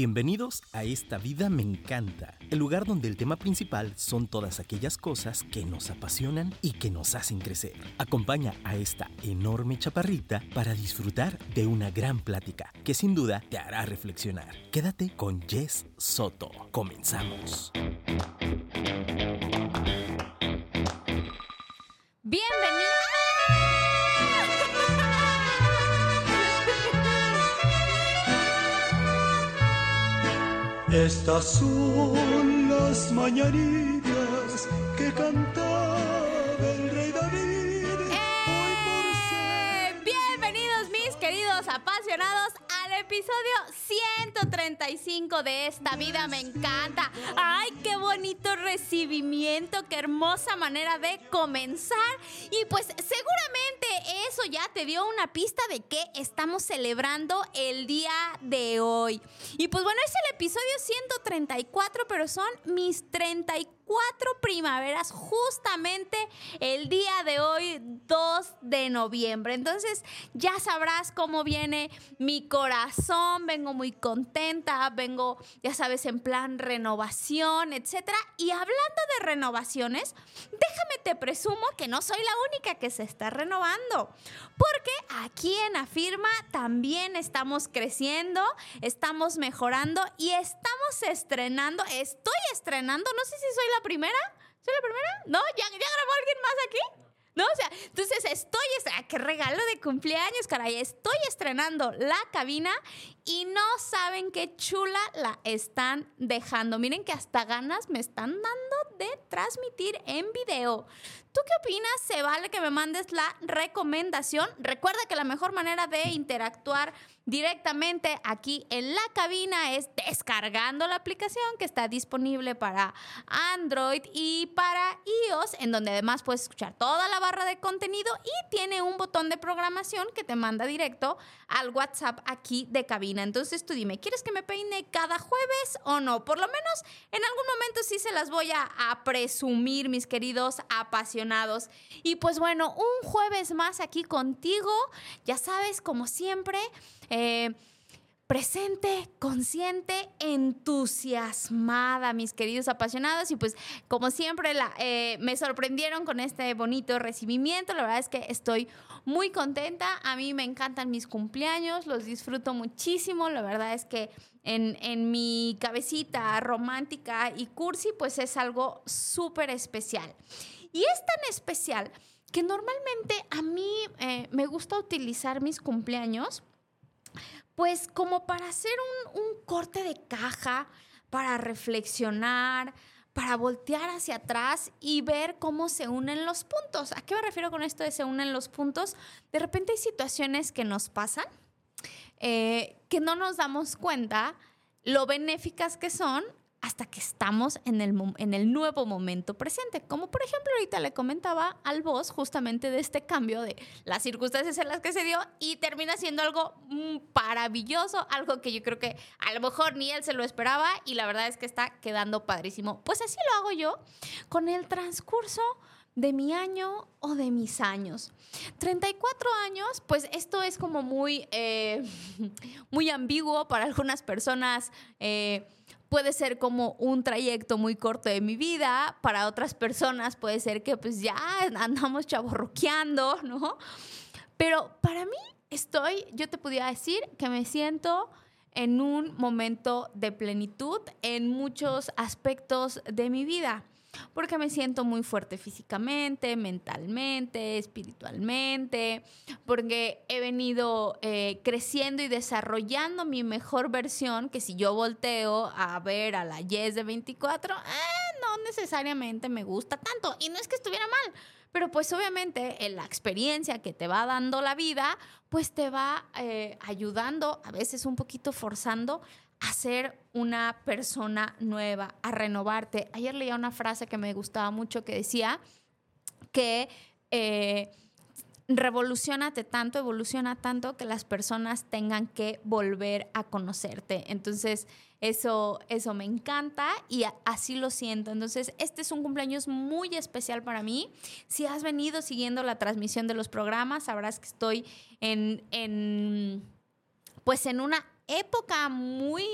Bienvenidos a Esta Vida Me Encanta, el lugar donde el tema principal son todas aquellas cosas que nos apasionan y que nos hacen crecer. Acompaña a esta enorme chaparrita para disfrutar de una gran plática que sin duda te hará reflexionar. Quédate con Jess Soto. Comenzamos. Bienvenido. Estas son las mañanitas que cantaba el rey David. Hoy por ser ¡Eh! Bienvenidos mis queridos apasionados al episodio 135 de Esta Vida Me Encanta. ¡Ay, qué bonito recibimiento! ¡Qué hermosa manera de comenzar! Y pues seguramente eso ya te dio una pista de qué estamos celebrando el día de hoy. Y pues bueno, es el episodio 134, pero son mis 34 primaveras justamente el día de hoy, 2 de noviembre. Entonces ya sabrás cómo viene mi corazón, vengo muy contenta, vengo, ya sabes, en plan renovación, etcétera. Y hablando de renovaciones, déjame te presumo que no soy la única que se está renovando, porque aquí en Afirma también estamos creciendo, estamos mejorando y estamos estrenando, estoy estrenando, no sé si soy la primera, ¿soy la primera? ¿No? ¿Ya, ya grabó alguien más aquí? ¿No? O sea, entonces estoy, ah, qué regalo de cumpleaños, caray. Estoy estrenando la cabina y no saben qué chula la están dejando. Miren que hasta ganas me están dando de transmitir en video. ¿Tú qué opinas? ¿Se vale que me mandes la recomendación? Recuerda que la mejor manera de interactuar directamente aquí en la cabina es descargando la aplicación que está disponible para Android y para iOS, en donde además puedes escuchar toda la barra de contenido y tiene un botón de programación que te manda directo al WhatsApp aquí de cabina. Entonces tú dime, ¿quieres que me peine cada jueves o no? Por lo menos en algún momento sí se las voy a, presumir, mis queridos apasionados. Y pues bueno, un jueves más aquí contigo, ya sabes, como siempre. Eh, presente, consciente, entusiasmada, mis queridos apasionados. Y pues, como siempre, eh, me sorprendieron con este bonito recibimiento. La verdad es que estoy muy contenta. A mí me encantan mis cumpleaños, los disfruto muchísimo. La verdad es que en, en mi cabecita romántica y cursi, pues es algo súper especial. Y es tan especial que normalmente a mí eh, me gusta utilizar mis cumpleaños pues como para hacer un, corte de caja, para reflexionar, para voltear hacia atrás y ver cómo se unen los puntos. ¿A qué me refiero con esto de se unen los puntos? De repente hay situaciones que nos pasan, eh, que no nos damos cuenta lo benéficas que son hasta que estamos en el, en el nuevo momento presente. Como por ejemplo ahorita le comentaba al boss justamente de este cambio de las circunstancias en las que se dio y termina siendo algo maravilloso, algo que yo creo que a lo mejor ni él se lo esperaba y la verdad es que está quedando padrísimo. Pues así lo hago yo con el transcurso de mi año o de mis años. 34 años, pues esto es como muy, eh, muy ambiguo para algunas personas. Eh, puede ser como un trayecto muy corto de mi vida, para otras personas puede ser que pues ya andamos chaborroqueando, ¿no? Pero para mí estoy, yo te podría decir que me siento en un momento de plenitud en muchos aspectos de mi vida porque me siento muy fuerte físicamente, mentalmente, espiritualmente, porque he venido eh, creciendo y desarrollando mi mejor versión, que si yo volteo a ver a la Yes de 24, eh, no necesariamente me gusta tanto. Y no es que estuviera mal, pero pues obviamente en la experiencia que te va dando la vida, pues te va eh, ayudando, a veces un poquito forzando a ser una persona nueva, a renovarte. Ayer leía una frase que me gustaba mucho que decía que eh, revolucionate tanto, evoluciona tanto que las personas tengan que volver a conocerte. Entonces, eso, eso me encanta y así lo siento. Entonces, este es un cumpleaños muy especial para mí. Si has venido siguiendo la transmisión de los programas, sabrás que estoy en, en pues en una época muy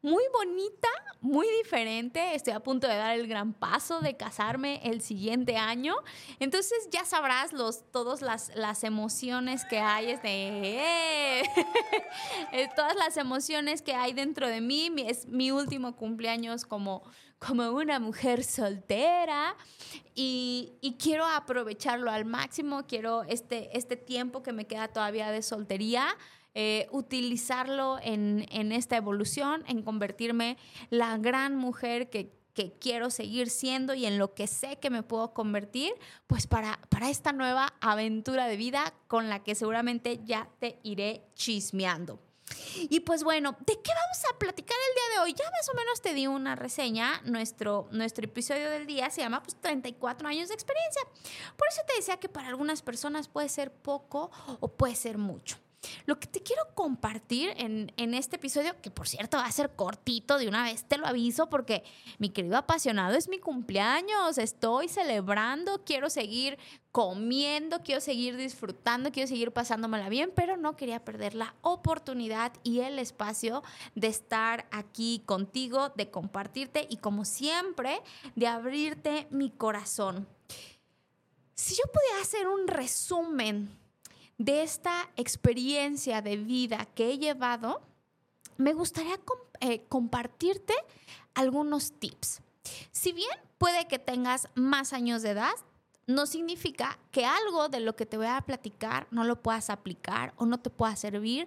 muy bonita, muy diferente. Estoy a punto de dar el gran paso de casarme el siguiente año. Entonces ya sabrás los, todas las, las emociones que hay. Es de, ¡eh! todas las emociones que hay dentro de mí. Es mi último cumpleaños como, como una mujer soltera y, y, quiero aprovecharlo al máximo. Quiero este, este tiempo que me queda todavía de soltería eh, utilizarlo en, en, esta evolución, en convertirme la gran mujer que, que, quiero seguir siendo y en lo que sé que me puedo convertir, pues para, para esta nueva aventura de vida con la que seguramente ya te iré chismeando. Y pues bueno, ¿de qué vamos a platicar el día de hoy? Ya más o menos te di una reseña. Nuestro, nuestro episodio del día se llama pues, 34 años de experiencia. Por eso te decía que para algunas personas puede ser poco o puede ser mucho. Lo que te quiero compartir en, este episodio, que por cierto va a ser cortito, de una vez te lo aviso, porque mi querido apasionado es mi cumpleaños, estoy celebrando, quiero seguir comiendo, quiero seguir disfrutando, quiero seguir pasándomela bien, pero no quería perder la oportunidad y el espacio de estar aquí contigo, de compartirte y como siempre, de abrirte mi corazón. Si yo pudiera hacer un resumen de esta experiencia de vida que he llevado, me gustaría eh, compartirte algunos tips. Si bien puede que tengas más años de edad, no significa que algo de lo que te voy a platicar no lo puedas aplicar o no te pueda servir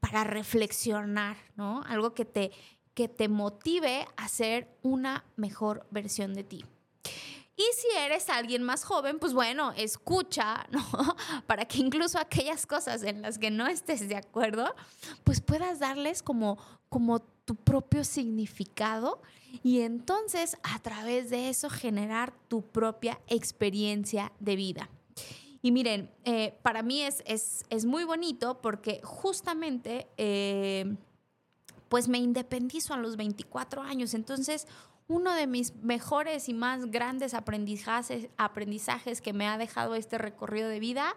para reflexionar, ¿no? Algo que te, que te motive a ser una mejor versión de ti. Y si eres alguien más joven, pues bueno, escucha, ¿no? Para que incluso aquellas cosas en las que no estés de acuerdo, pues puedas darles como, como tu propio significado y entonces a través de eso generar tu propia experiencia de vida. Y miren, eh, para mí es, es, muy bonito porque justamente, eh, pues me independizo a los 24 años, entonces uno de mis mejores y más grandes aprendizajes, que me ha dejado este recorrido de vida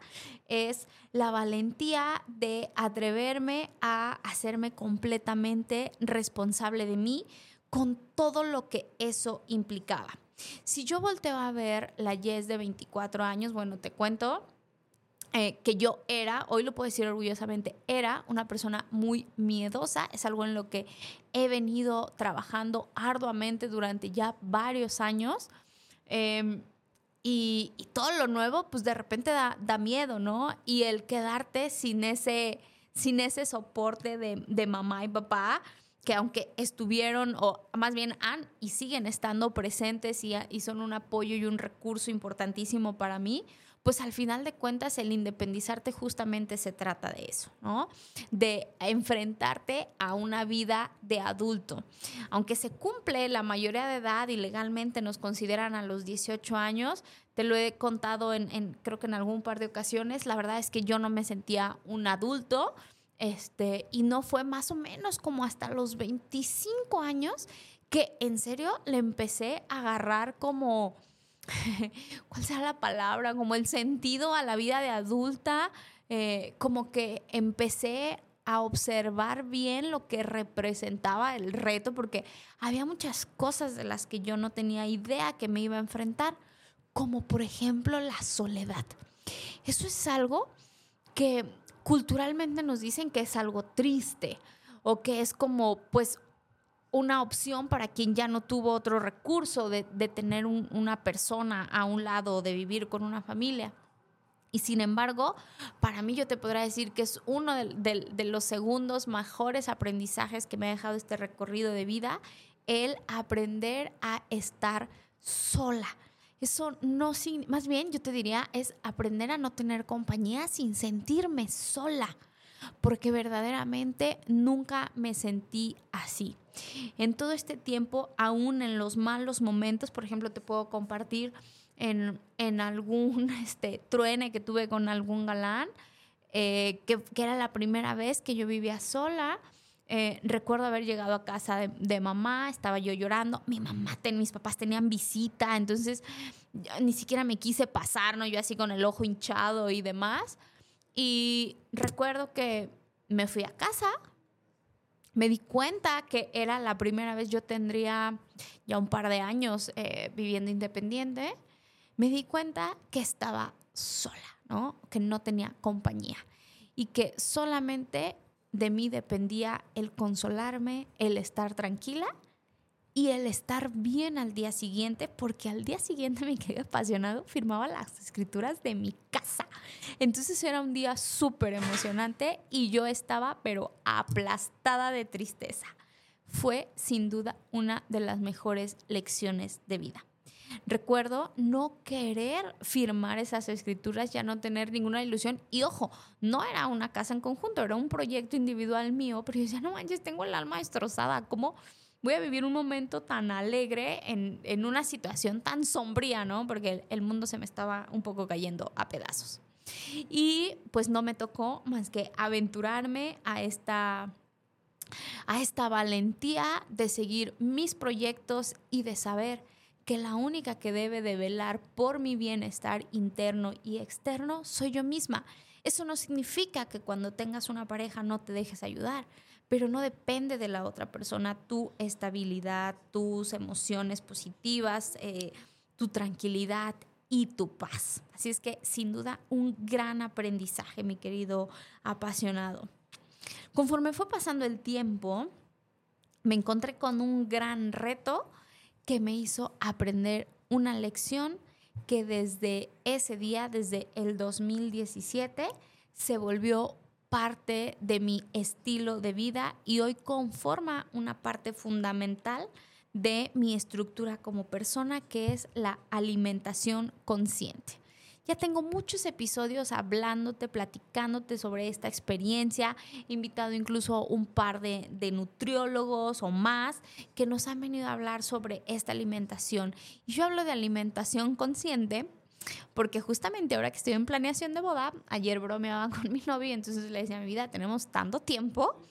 es la valentía de atreverme a hacerme completamente responsable de mí con todo lo que eso implicaba. Si yo volteo a ver la Yes de 24 años, bueno, te cuento, eh, que yo era, hoy lo puedo decir orgullosamente, era una persona muy miedosa. Es algo en lo que he venido trabajando arduamente durante ya varios años. Em, y, todo lo nuevo, pues de repente da, da, miedo, ¿no? Y el quedarte sin ese, sin ese soporte de, de mamá y papá, que aunque estuvieron, o más bien han y siguen estando presentes y, y son un apoyo y un recurso importantísimo para mí, pues al final de cuentas el independizarte justamente se trata de eso, ¿no? De enfrentarte a una vida de adulto. Aunque se cumple la mayoría de edad y legalmente nos consideran a los 18 años, te lo he contado en, creo que en algún par de ocasiones, la verdad es que yo no me sentía un adulto. Este, y no fue más o menos como hasta los 25 años que en serio le empecé a agarrar como ¿cuál sea la palabra? Como el sentido a la vida de adulta, eh, como que empecé a observar bien lo que representaba el reto, porque había muchas cosas de las que yo no tenía idea que me iba a enfrentar, como por ejemplo la soledad. Eso es algo que culturalmente nos dicen que es algo triste o que es como pues una opción para quien ya no tuvo otro recurso de, tener una persona a un lado, de vivir con una familia. Y sin embargo, para mí yo te podría decir que es uno de, los segundos mejores aprendizajes que me ha dejado este recorrido de vida, el aprender a estar sola. Eso no, más bien yo te diría, es aprender a no tener compañía sin sentirme sola, porque verdaderamente nunca me sentí así. En todo este tiempo, aún en los malos momentos, por ejemplo, te puedo compartir en, algún este, truene que tuve con algún galán, eh, que, era la primera vez que yo vivía sola. Eh, recuerdo haber llegado a casa de, mamá, estaba yo llorando, mi mamá, mis papás tenían visita, entonces ni siquiera me quise pasar, ¿no? Yo así con el ojo hinchado y demás. Y recuerdo que me fui a casa, me di cuenta que era la primera vez, yo tendría ya un par de años eh, viviendo independiente, me di cuenta que estaba sola, ¿no? Que no tenía compañía y que solamente de mí dependía el consolarme, el estar tranquila y el estar bien al día siguiente, porque al día siguiente me quedé apasionado, firmaba las escrituras de mi casa. Entonces era un día súper emocionante y yo estaba pero aplastada de tristeza. Fue sin duda una de las mejores lecciones de vida. Recuerdo no querer firmar esas escrituras, ya no tener ninguna ilusión. Y ojo, no era una casa en conjunto, era un proyecto individual mío, pero yo decía, no manches, tengo el alma destrozada. ¿Cómo voy a vivir un momento tan alegre en, una situación tan sombría, ¿no? Porque el, mundo se me estaba un poco cayendo a pedazos. Y pues no me tocó más que aventurarme a esta a esta valentía de seguir mis proyectos y de saber que la única que debe de velar por mi bienestar interno y externo soy yo misma. Eso no significa que cuando tengas una pareja no te dejes ayudar, pero no depende de la otra persona tu estabilidad, tus emociones positivas, eh, tu tranquilidad y tu paz. Así es que sin duda un gran aprendizaje, mi querido apasionado. Conforme fue pasando el tiempo, me encontré con un gran reto que me hizo aprender una lección que desde ese día, desde el 2017, se volvió parte de mi estilo de vida y hoy conforma una parte fundamental de mi estructura como persona, que es la alimentación consciente. Ya tengo muchos episodios hablándote, platicándote sobre esta experiencia. He invitado incluso un par de, de, nutriólogos o más que nos han venido a hablar sobre esta alimentación. Y yo hablo de alimentación consciente porque justamente ahora que estoy en planeación de boda, ayer bromeaba con mi novio entonces le decía a mi vida, tenemos tanto tiempo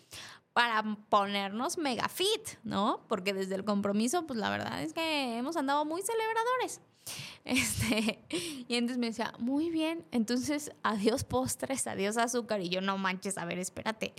para ponernos mega fit, ¿no? Porque desde el compromiso, pues la verdad es que hemos andado muy celebradores. Este, y entonces me decía, muy bien, entonces adiós postres, adiós azúcar. Y yo, no manches, a ver, espérate.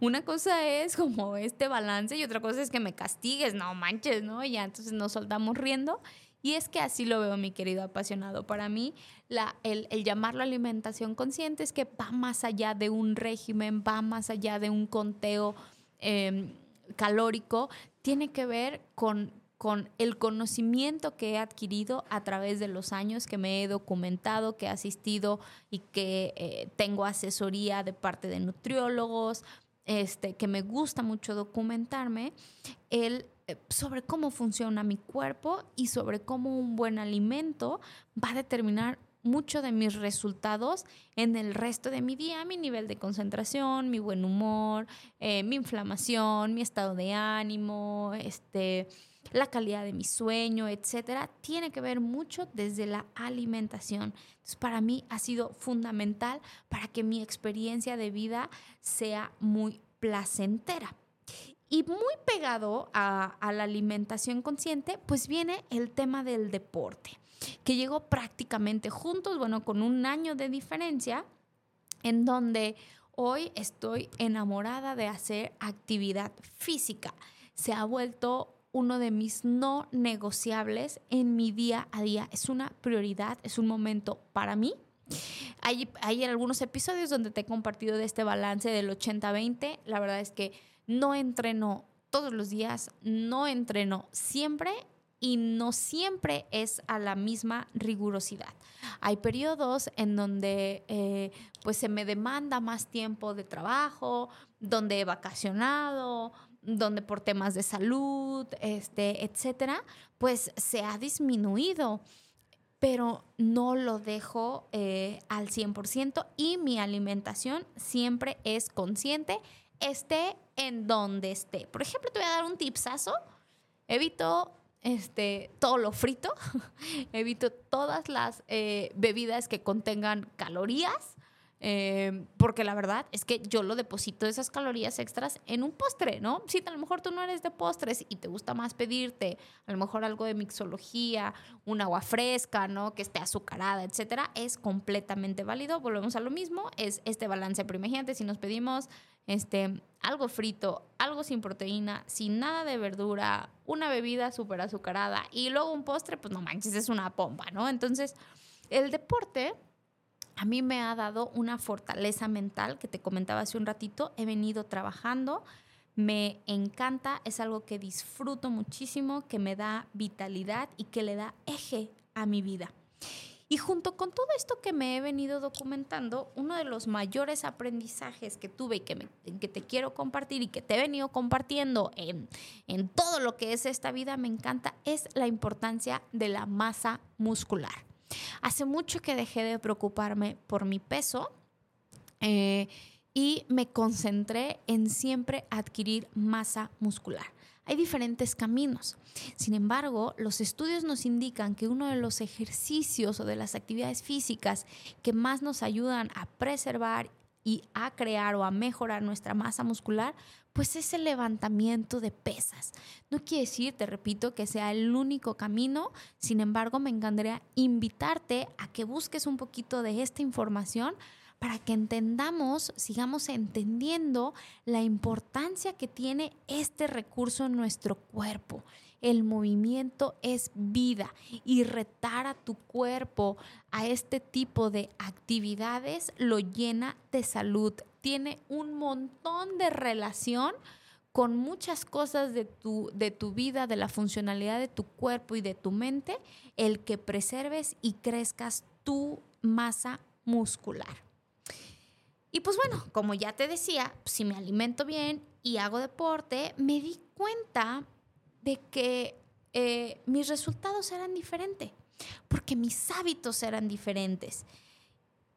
Una cosa es como este balance y otra cosa es que me castigues, no manches, ¿no? Y ya entonces nos soltamos riendo. Y es que así lo veo, mi querido apasionado. Para mí, la, el, llamarlo alimentación consciente es que va más allá de un régimen, va más allá de un conteo em, calórico, tiene que ver con, con el conocimiento que he adquirido a través de los años, que me he documentado, que he asistido y que eh, tengo asesoría de parte de nutriólogos, este, que me gusta mucho documentarme, el sobre cómo funciona mi cuerpo y sobre cómo un buen alimento va a determinar mucho de mis resultados en el resto de mi día, mi nivel de concentración, mi buen humor, eh, mi inflamación, mi estado de ánimo, este, la calidad de mi sueño, etcétera, tiene que ver mucho desde la alimentación. Entonces, para mí ha sido fundamental para que mi experiencia de vida sea muy placentera. Y muy pegado a, la alimentación consciente, pues viene el tema del deporte, que llegó prácticamente juntos, bueno, con un año de diferencia, en donde hoy estoy enamorada de hacer actividad física. Se ha vuelto uno de mis no negociables en mi día a día. Es una prioridad, es un momento para mí. Hay, hay algunos episodios donde te he compartido de este balance del 80-20. La verdad es que no entreno todos los días, no entreno siempre y no siempre es a la misma rigurosidad. Hay periodos en donde eh, pues se me demanda más tiempo de trabajo, donde he vacacionado, donde por temas de salud, este, etcétera, pues se ha disminuido pero no lo dejo eh, al 100% y mi alimentación siempre es consciente esté en donde esté. Por ejemplo, te voy a dar un tipsazo. Evito este, todo lo frito, evito todas las eh, bebidas que contengan calorías, eh, porque la verdad es que yo lo deposito esas calorías extras en un postre, ¿no? Si a lo mejor tú no eres de postres y te gusta más pedirte a lo mejor algo de mixología, un agua fresca, ¿no? Que esté azucarada, etcétera, es completamente válido. Volvemos a lo mismo, es este balance. Pero si nos pedimos este, algo frito, algo sin proteína, sin nada de verdura, una bebida súper azucarada y luego un postre, pues no manches, es una pompa, ¿no? Entonces, el deporte a mí me ha dado una fortaleza mental que te comentaba hace un ratito, he venido trabajando, me encanta, es algo que disfruto muchísimo, que me da vitalidad y que le da eje a mi vida. Y junto con todo esto que me he venido documentando, uno de los mayores aprendizajes que tuve y que, que te quiero compartir y que te he venido compartiendo en, en todo lo que es esta vida, me encanta, es la importancia de la masa muscular. Hace mucho que dejé de preocuparme por mi peso. Eh, y me concentré en siempre adquirir masa muscular. Hay diferentes caminos. Sin embargo, los estudios nos indican que uno de los ejercicios o de las actividades físicas que más nos ayudan a preservar y a crear o a mejorar nuestra masa muscular, pues es el levantamiento de pesas. No quiere decir, te repito, que sea el único camino, sin embargo, me encantaría invitarte a que busques un poquito de esta información para que entendamos, sigamos entendiendo la importancia que tiene este recurso en nuestro cuerpo. El movimiento es vida y retar a tu cuerpo a este tipo de actividades lo llena de salud. Tiene un montón de relación con muchas cosas de tu, de tu vida, de la funcionalidad de tu cuerpo y de tu mente, el que preserves y crezcas tu masa muscular. Y pues bueno, como ya te decía, si me alimento bien y hago deporte, me di cuenta de que eh, mis resultados eran diferentes, porque mis hábitos eran diferentes.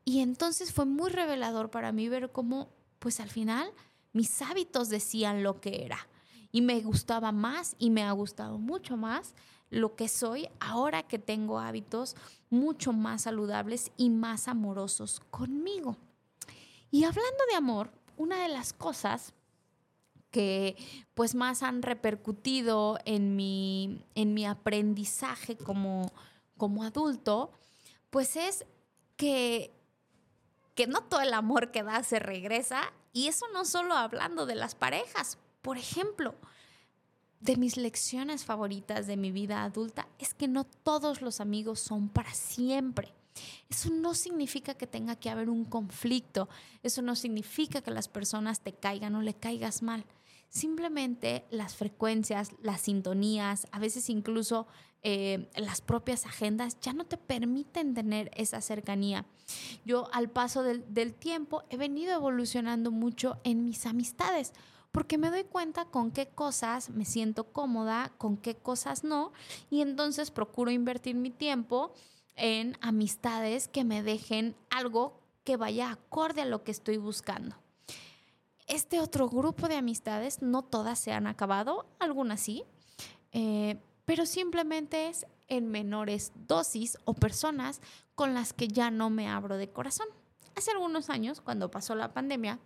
Y entonces fue muy revelador para mí ver cómo, pues al final, mis hábitos decían lo que era. Y me gustaba más y me ha gustado mucho más lo que soy ahora que tengo hábitos mucho más saludables y más amorosos conmigo. Y hablando de amor, una de las cosas que pues más han repercutido en mi, en mi aprendizaje como, como adulto, pues es que, que no todo el amor que da se regresa. Y eso no solo hablando de las parejas. Por ejemplo, de mis lecciones favoritas de mi vida adulta es que no todos los amigos son para siempre. Eso no significa que tenga que haber un conflicto, eso no significa que las personas te caigan o le caigas mal. Simplemente las frecuencias, las sintonías, a veces incluso eh, las propias agendas ya no te permiten tener esa cercanía. Yo al paso del, del tiempo he venido evolucionando mucho en mis amistades porque me doy cuenta con qué cosas me siento cómoda, con qué cosas no, y entonces procuro invertir mi tiempo en amistades que me dejen algo que vaya acorde a lo que estoy buscando. Este otro grupo de amistades, no todas se han acabado, algunas sí, eh, pero simplemente es en menores dosis o personas con las que ya no me abro de corazón. Hace algunos años, cuando pasó la pandemia,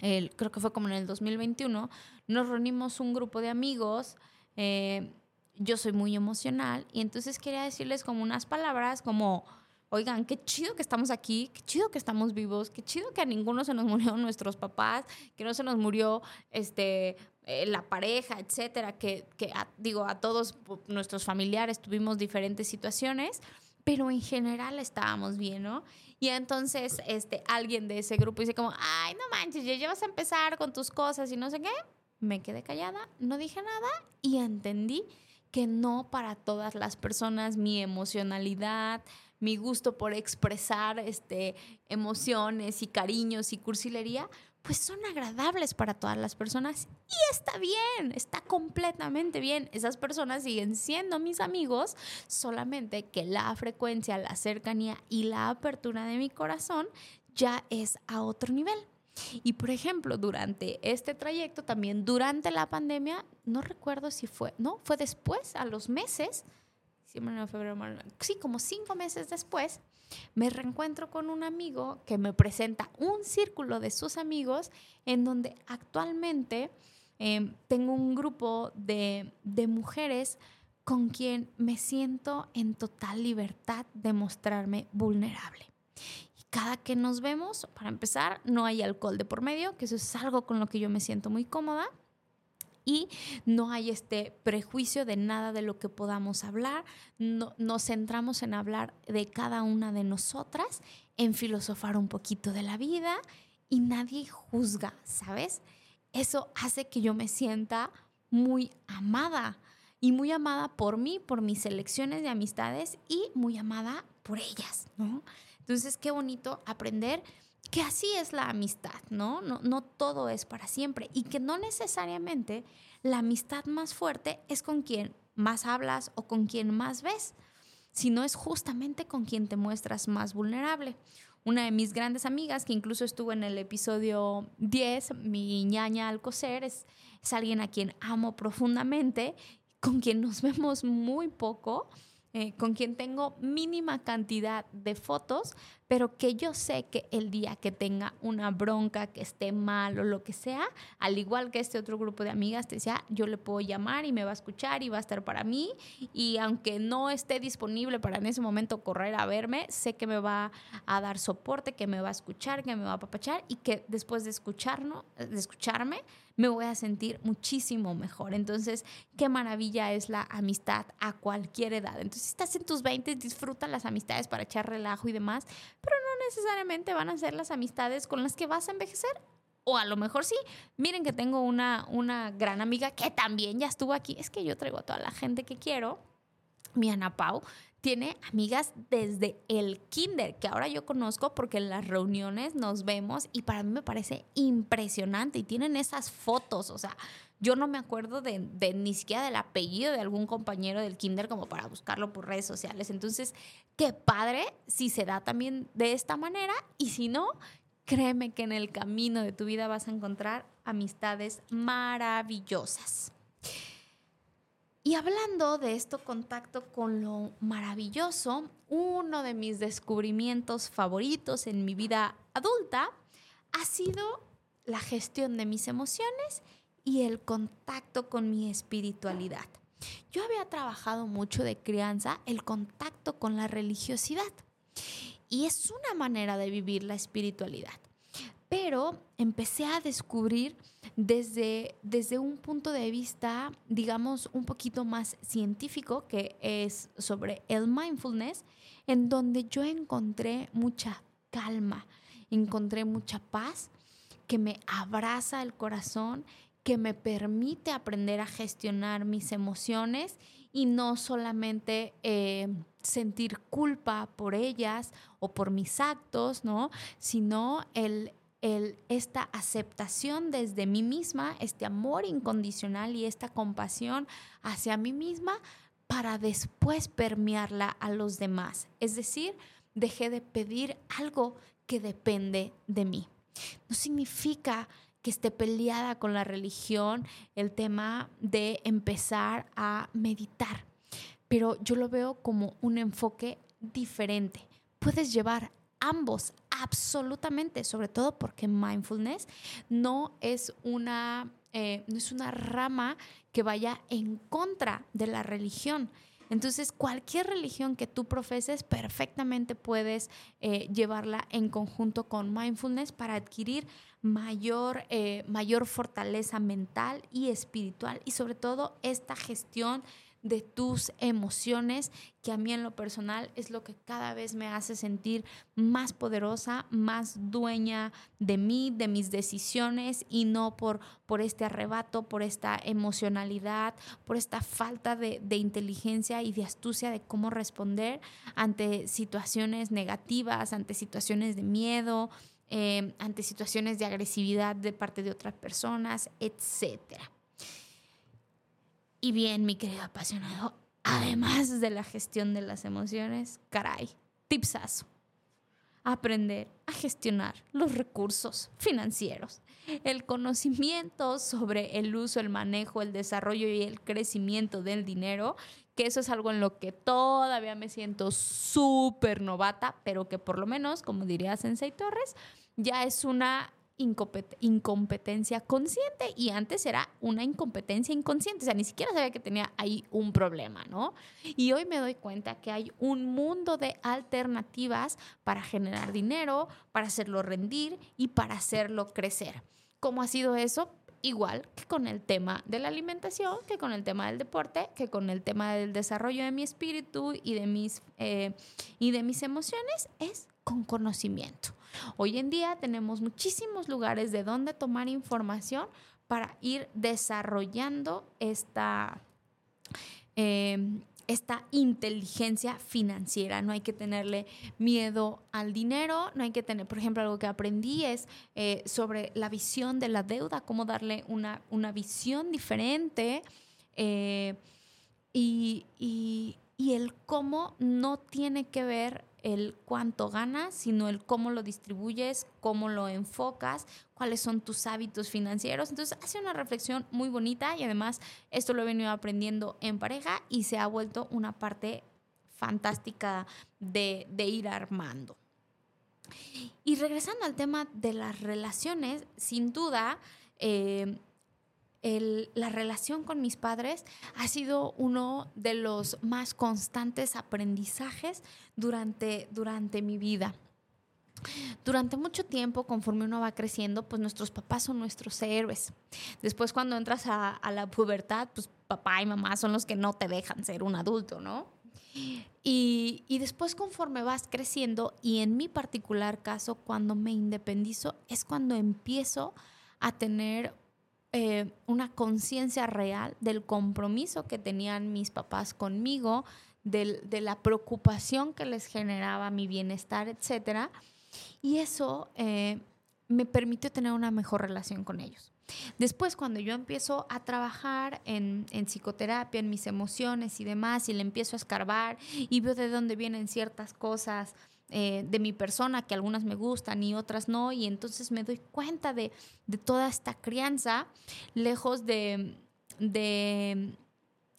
creo que fue como en el 2021, nos reunimos un grupo de amigos. Eh, yo soy muy emocional y entonces quería decirles como unas palabras como, oigan, qué chido que estamos aquí, qué chido que estamos vivos, qué chido que a ninguno se nos murieron nuestros papás, que no se nos murió este, eh, la pareja, etcétera, que, que digo, a todos nuestros familiares tuvimos diferentes situaciones, pero en general estábamos bien, ¿no? Y entonces este, alguien de ese grupo dice como, ay, no manches, ya vas a empezar con tus cosas y no sé qué. Me quedé callada, no dije nada y entendí que no para todas las personas mi emocionalidad, mi gusto por expresar este, emociones y cariños y cursilería, pues son agradables para todas las personas y está bien, está completamente bien. Esas personas siguen siendo mis amigos, solamente que la frecuencia, la cercanía y la apertura de mi corazón ya es a otro nivel. Y por ejemplo, durante este trayecto, también durante la pandemia, no recuerdo si fue, no, fue después, a los meses, sí, como cinco meses después, me reencuentro con un amigo que me presenta un círculo de sus amigos en donde actualmente em, tengo un grupo de, de mujeres con quien me siento en total libertad de mostrarme vulnerable cada que nos vemos, para empezar, no hay alcohol de por medio, que eso es algo con lo que yo me siento muy cómoda. Y no hay este prejuicio de nada de lo que podamos hablar. No, nos centramos en hablar de cada una de nosotras, en filosofar un poquito de la vida y nadie juzga, ¿sabes? Eso hace que yo me sienta muy amada y muy amada por mí, por mis selecciones de amistades y muy amada por ellas, ¿no? Entonces, qué bonito aprender que así es la amistad, ¿no? ¿no? Todo es para siempre y que no necesariamente la amistad más fuerte es con quien más hablas o con quien más ves, sino es justamente con quien te muestras más vulnerable. Una de mis grandes amigas, que incluso estuvo en el episodio 10, mi ñaña Alcocer, es, es alguien a quien amo profundamente, con quien nos vemos muy poco, eh, con quien tengo mínima cantidad de fotos, pero que yo sé que el día que tenga una bronca, que esté mal o lo que sea, al igual que este otro grupo de amigas, te decía, yo le puedo llamar y me va a escuchar y va a estar para mí. Y aunque no esté disponible para en ese momento correr a verme, sé que me va a dar soporte, que me va a escuchar, que me va a apapachar y que después de, escucharnos, de escucharme, me voy a sentir muchísimo mejor. Entonces, qué maravilla es la amistad a cualquier edad. Entonces, si estás en tus 20, disfruta las amistades para echar relajo y demás, necesariamente van a ser las amistades con las que vas a envejecer. O a lo mejor sí. Miren que tengo una, una gran amiga que también ya estuvo aquí. Es que yo traigo a toda la gente que quiero. Mi Ana Pau tiene amigas desde el kinder, que ahora yo conozco porque en las reuniones nos vemos y para mí me parece impresionante y tienen esas fotos, o sea, yo no me acuerdo de, ni siquiera del apellido de algún compañero del kinder como para buscarlo por redes sociales. Entonces, qué padre si se da también de esta manera y si no, créeme que en el camino de tu vida vas a encontrar amistades maravillosas. Y hablando de esto contacto con lo maravilloso, uno de mis descubrimientos favoritos en mi vida adulta ha sido la gestión de mis emociones y el contacto con mi espiritualidad. Yo había trabajado mucho de crianza el contacto con la religiosidad y es una manera de vivir la espiritualidad pero empecé a descubrir desde, desde un punto de vista, digamos, un poquito más científico, que es sobre el mindfulness, en donde yo encontré mucha calma, encontré mucha paz que me abraza el corazón, que me permite aprender a gestionar mis emociones y no solamente eh, sentir culpa por ellas o por mis actos, ¿no? Sino el, esta aceptación desde mí misma, este amor incondicional y esta compasión hacia mí misma para después permearla a los demás. Es decir, dejé de pedir algo que depende de mí. No significa que esté peleada con la religión el tema de empezar a meditar, pero yo lo veo como un enfoque diferente. Puedes llevar ambos, absolutamente, sobre todo porque mindfulness no es una, eh, no es una rama que vaya en contra de la religión. Entonces, cualquier religión que tú profeses, perfectamente puedes eh, llevarla en conjunto con mindfulness para adquirir mayor, eh, mayor fortaleza mental y espiritual y sobre todo esta gestión de tus emociones, que a mí en lo personal es lo que cada vez me hace sentir más poderosa, más dueña de mí, de mis decisiones y no por, por este arrebato, por esta emocionalidad, por esta falta de, de inteligencia y de astucia de cómo responder ante situaciones negativas, ante situaciones de miedo. Eh, ante situaciones de agresividad de parte de otras personas, etcétera. Y bien, mi querido apasionado, además de la gestión de las emociones, caray, tipsazo. Aprender a gestionar los recursos financieros, el conocimiento sobre el uso, el manejo, el desarrollo y el crecimiento del dinero, que eso es algo en lo que todavía me siento súper novata, pero que por lo menos, como diría Sensei Torres, ya es una incompetencia consciente y antes era una incompetencia inconsciente, o sea, ni siquiera sabía que tenía ahí un problema, ¿no? Y hoy me doy cuenta que hay un mundo de alternativas para generar dinero, para hacerlo rendir y para hacerlo crecer. ¿Cómo ha sido eso? igual que con el tema de la alimentación, que con el tema del deporte, que con el tema del desarrollo de mi espíritu y de mis, eh, y de mis emociones, es con conocimiento. Hoy en día tenemos muchísimos lugares de donde tomar información para ir desarrollando esta... Eh, esta inteligencia financiera. No hay que tenerle miedo al dinero, no hay que tener, por ejemplo, algo que aprendí es eh, sobre la visión de la deuda, cómo darle una, una visión diferente eh, y, y el cómo no tiene que ver el cuánto ganas, sino el cómo lo distribuyes, cómo lo enfocas, cuáles son tus hábitos financieros. Entonces hace una reflexión muy bonita y además esto lo he venido aprendiendo en pareja y se ha vuelto una parte fantástica de, ir armando. Y regresando al tema de las relaciones, sin duda, eh, la relación con mis padres ha sido uno de los más constantes aprendizajes durante, durante mi vida. Durante mucho tiempo, conforme uno va creciendo, pues nuestros papás son nuestros héroes. Después, cuando entras a, la pubertad, pues papá y mamá son los que no te dejan ser un adulto, ¿no? Y, y, después conforme vas creciendo, y en mi particular caso, cuando me independizo, es cuando empiezo a tener eh, una conciencia real del compromiso que tenían mis papás conmigo, de la preocupación que les generaba mi bienestar, etc. Y eso eh, me permitió tener una mejor relación con ellos. Después, cuando yo empiezo a trabajar en, en, psicoterapia, en mis emociones y demás, y le empiezo a escarbar y veo de dónde vienen ciertas cosas, eh, de mi persona, que algunas me gustan y otras no, y entonces me doy cuenta de, toda esta crianza, lejos de, de,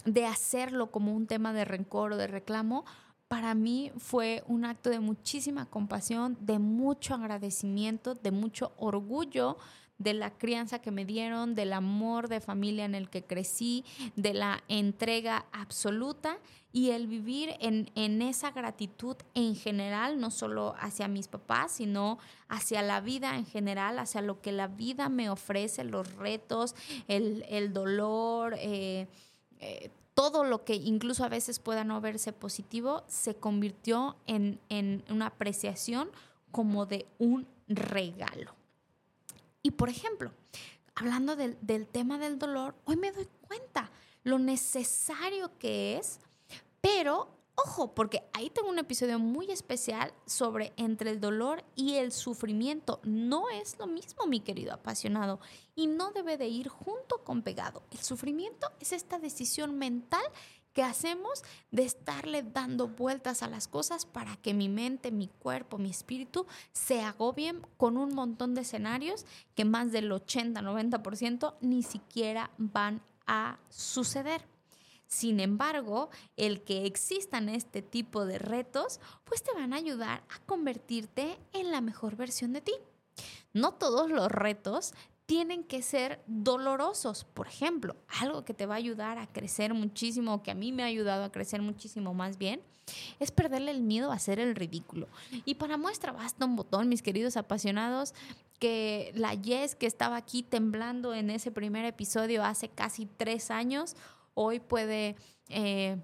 de hacerlo como un tema de rencor o de reclamo, para mí fue un acto de muchísima compasión, de mucho agradecimiento, de mucho orgullo de la crianza que me dieron, del amor de familia en el que crecí, de la entrega absoluta y el vivir en, en, esa gratitud en general, no solo hacia mis papás, sino hacia la vida en general, hacia lo que la vida me ofrece, los retos, el, el dolor, eh, eh, todo lo que incluso a veces pueda no verse positivo, se convirtió en, en una apreciación como de un regalo. Y por ejemplo, hablando del, tema del dolor, hoy me doy cuenta lo necesario que es, pero Ojo, porque ahí tengo un episodio muy especial sobre entre el dolor y el sufrimiento. No es lo mismo, mi querido apasionado, y no debe de ir junto con pegado. El sufrimiento es esta decisión mental que hacemos de estarle dando vueltas a las cosas para que mi mente, mi cuerpo, mi espíritu se agobien con un montón de escenarios que más del 80-90% ni siquiera van a suceder. Sin embargo, el que existan este tipo de retos, pues te van a ayudar a convertirte en la mejor versión de ti. No todos los retos tienen que ser dolorosos. Por ejemplo, algo que te va a ayudar a crecer muchísimo, que a mí me ha ayudado a crecer muchísimo más bien, es perderle el miedo a hacer el ridículo. Y para muestra basta un botón, mis queridos apasionados, que la Yes que estaba aquí temblando en ese primer episodio hace casi tres años, hoy puede... Eh,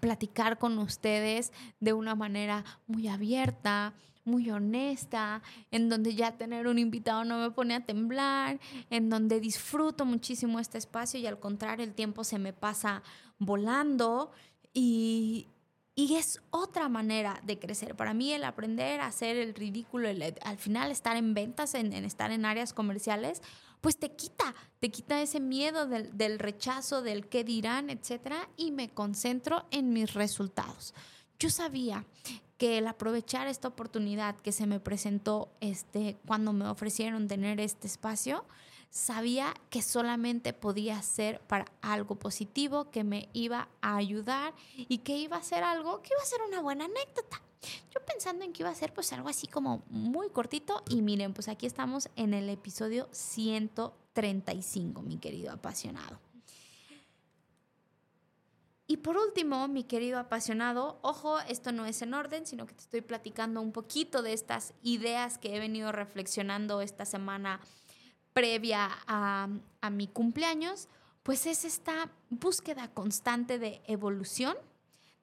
platicar con ustedes de una manera muy abierta, muy honesta, en donde ya tener un invitado no me pone a temblar, en donde disfruto muchísimo este espacio y al contrario el tiempo se me pasa volando y, es otra manera de crecer. Para mí el aprender a hacer el ridículo, al final estar en ventas, en, estar en áreas comerciales, pues te quita, te quita ese miedo del, del rechazo, del qué dirán, etcétera, y me concentro en mis resultados. Yo sabía que el aprovechar esta oportunidad que se me presentó este, cuando me ofrecieron tener este espacio, sabía que solamente podía ser para algo positivo, que me iba a ayudar y que iba a ser algo que iba a ser una buena anécdota. Yo pensando en que iba a ser pues algo así como muy cortito y miren, pues aquí estamos en el episodio 135, mi querido apasionado. Y por último, mi querido apasionado, ojo, esto no es en orden, sino que te estoy platicando un poquito de estas ideas que he venido reflexionando esta semana previa a, mi cumpleaños, pues es esta búsqueda constante de evolución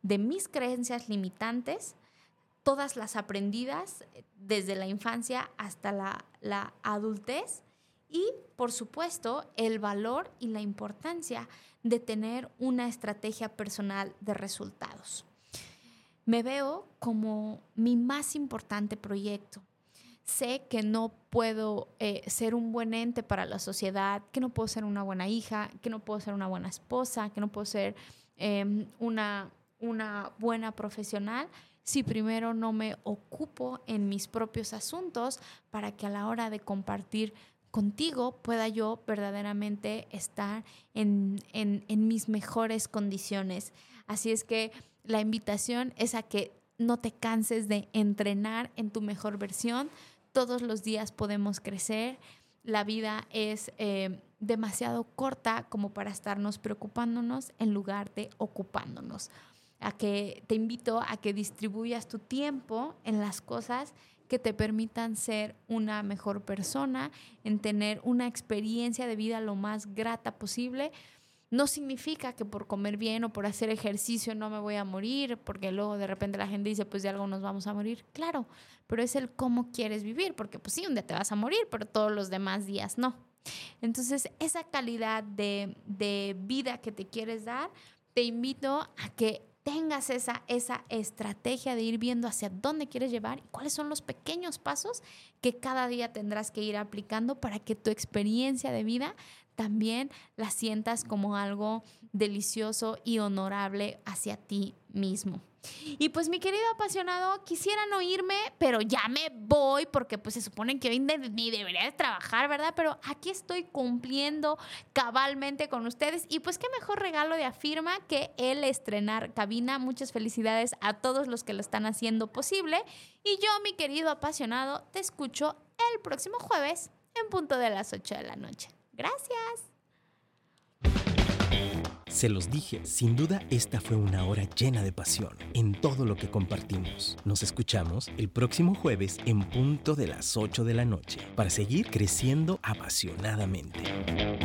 de mis creencias limitantes, todas las aprendidas eh, desde la infancia hasta la, la adultez y, por supuesto, el valor y la importancia de tener una estrategia personal de resultados. Me veo como mi más importante proyecto. Sé que no puedo eh, ser un buen ente para la sociedad, que no puedo ser una buena hija, que no puedo ser una buena esposa, que no puedo ser em, una, una buena profesional si primero no me ocupo en mis propios asuntos para que a la hora de compartir contigo pueda yo verdaderamente estar en, mis mejores condiciones. Así es que la invitación es a que no te canses de entrenar en tu mejor versión. Todos los días podemos crecer. La vida es eh, demasiado corta como para estarnos preocupándonos en lugar de ocupándonos. A que te invito a que distribuyas tu tiempo en las cosas que te permitan ser una mejor persona, en tener una experiencia de vida lo más grata posible. No significa que por comer bien o por hacer ejercicio no me voy a morir, porque luego de repente la gente dice, pues de algo nos vamos a morir. Claro, pero es el cómo quieres vivir, porque pues sí, un día te vas a morir, pero todos los demás días no. Entonces, esa calidad de, de vida que te quieres dar, te invito a que tengas esa, esa estrategia de ir viendo hacia dónde quieres llevar y cuáles son los pequeños pasos que cada día tendrás que ir aplicando para que tu experiencia de vida también la sientas como algo delicioso y honorable hacia ti mismo. Y pues mi querido apasionado, quisiera no irme, pero ya me voy porque pues se supone que hoy ni debería de trabajar, ¿verdad? Pero aquí estoy cumpliendo cabalmente con ustedes y pues qué mejor regalo de afirma que el estrenar cabina. Muchas felicidades a todos los que lo están haciendo posible. Y yo, mi querido apasionado, te escucho el próximo jueves en punto de las 8 de la noche. Gracias. Se los dije, sin duda esta fue una hora llena de pasión en todo lo que compartimos. Nos escuchamos el próximo jueves en punto de las 8 de la noche para seguir creciendo apasionadamente.